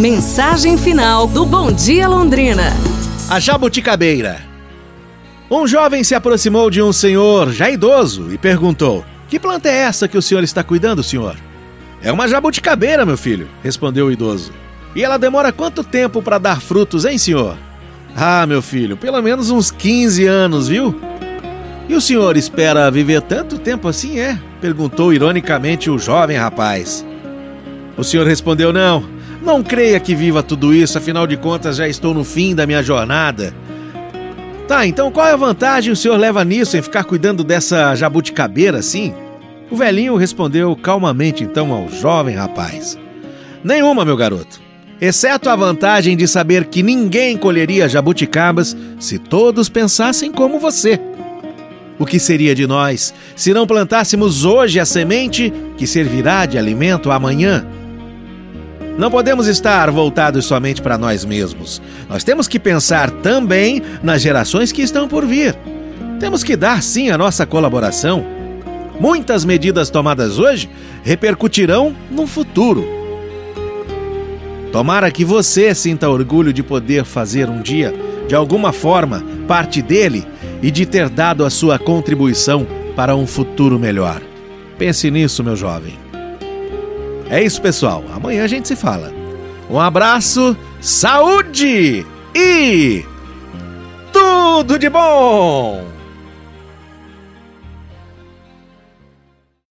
Mensagem final do Bom Dia Londrina. A jabuticabeira. Um jovem se aproximou de um senhor já idoso e perguntou: Que planta é essa que o senhor está cuidando, senhor? É uma jabuticabeira, meu filho, respondeu o idoso. E ela demora quanto tempo para dar frutos, hein, senhor? Ah, meu filho, pelo menos uns 15 anos, viu? E o senhor espera viver tanto tempo assim, é? perguntou ironicamente o jovem rapaz. O senhor respondeu: Não, não creia que viva tudo isso, afinal de contas já estou no fim da minha jornada. Tá, então qual é a vantagem o senhor leva nisso em ficar cuidando dessa jabuticabeira assim? O velhinho respondeu calmamente então ao jovem rapaz: Nenhuma, meu garoto. Exceto a vantagem de saber que ninguém colheria jabuticabas se todos pensassem como você. O que seria de nós se não plantássemos hoje a semente que servirá de alimento amanhã? Não podemos estar voltados somente para nós mesmos. Nós temos que pensar também nas gerações que estão por vir. Temos que dar sim a nossa colaboração. Muitas medidas tomadas hoje repercutirão no futuro. Tomara que você sinta orgulho de poder fazer um dia, de alguma forma, parte dele e de ter dado a sua contribuição para um futuro melhor. Pense nisso, meu jovem. É isso, pessoal. Amanhã a gente se fala. Um abraço, saúde e tudo de bom!